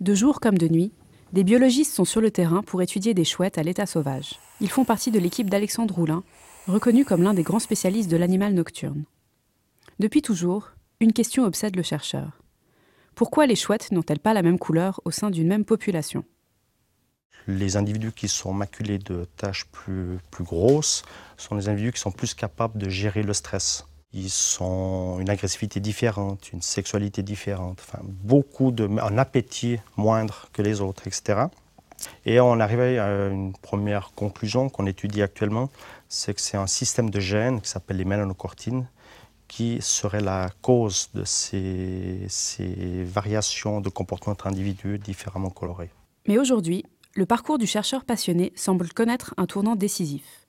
De jour comme de nuit, des biologistes sont sur le terrain pour étudier des chouettes à l'état sauvage. Ils font partie de l'équipe d'Alexandre Roulin, reconnu comme l'un des grands spécialistes de l'animal nocturne. Depuis toujours, une question obsède le chercheur. Pourquoi les chouettes n'ont-elles pas la même couleur au sein d'une même population? Les individus qui sont maculés de taches plus, plus grosses sont les individus qui sont plus capables de gérer le stress. Ils ont une agressivité différente, une sexualité différente, enfin, beaucoup de, un appétit moindre que les autres, etc. Et on arrive à une première conclusion qu'on étudie actuellement, c'est que c'est un système de gènes qui s'appelle les mélanocortines qui serait la cause de ces, ces variations de comportement entre individus différemment colorés. Mais aujourd'hui, le parcours du chercheur passionné semble connaître un tournant décisif.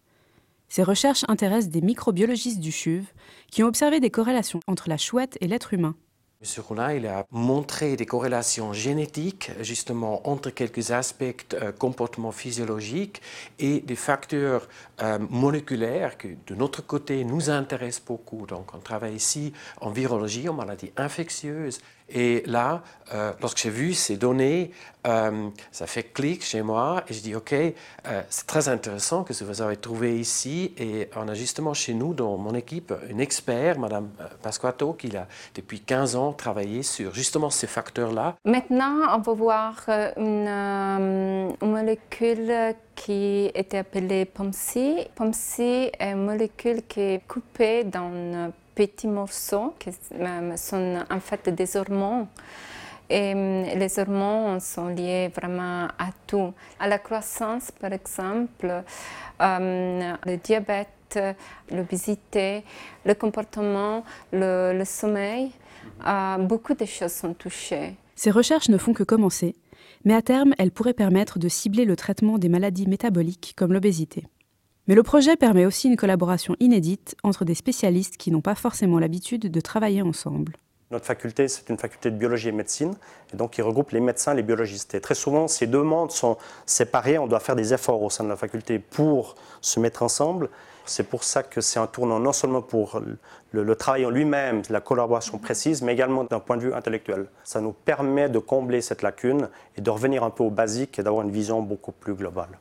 Ces recherches intéressent des microbiologistes du CHUV qui ont observé des corrélations entre la chouette et l'être humain. M. Roulin il a montré des corrélations génétiques justement entre quelques aspects euh, comportement physiologique et des facteurs euh, moléculaires qui de notre côté nous intéressent beaucoup. Donc on travaille ici en virologie, en maladies infectieuses et là, euh, lorsque j'ai vu ces données, ça fait clic chez moi et je dis OK, c'est très intéressant que ce que vous avez trouvé ici. Et on a justement chez nous, dans mon équipe, une expert, Madame Pasquato, qui a depuis 15 ans travaillé sur justement ces facteurs-là. Maintenant, on va voir une, une molécule qui était appelée POMC. POMC est une molécule qui est coupée dans petits morceaux qui sont en fait des hormones. Et les hormones sont liées vraiment à tout. À la croissance, par exemple, le diabète, l'obésité, le comportement, le, sommeil. Euh, beaucoup de choses sont touchées. Ces recherches ne font que commencer, mais à terme, elles pourraient permettre de cibler le traitement des maladies métaboliques comme l'obésité. Mais le projet permet aussi une collaboration inédite entre des spécialistes qui n'ont pas forcément l'habitude de travailler ensemble. Notre faculté, c'est une faculté de biologie et médecine, et donc qui regroupe les médecins et les biologistes. Et très souvent, ces deux mondes sont séparés, on doit faire des efforts au sein de la faculté pour se mettre ensemble. C'est pour ça que c'est un tournant non seulement pour le, le travail en lui-même, la collaboration précise, mais également d'un point de vue intellectuel. Ça nous permet de combler cette lacune et de revenir un peu au basique et d'avoir une vision beaucoup plus globale.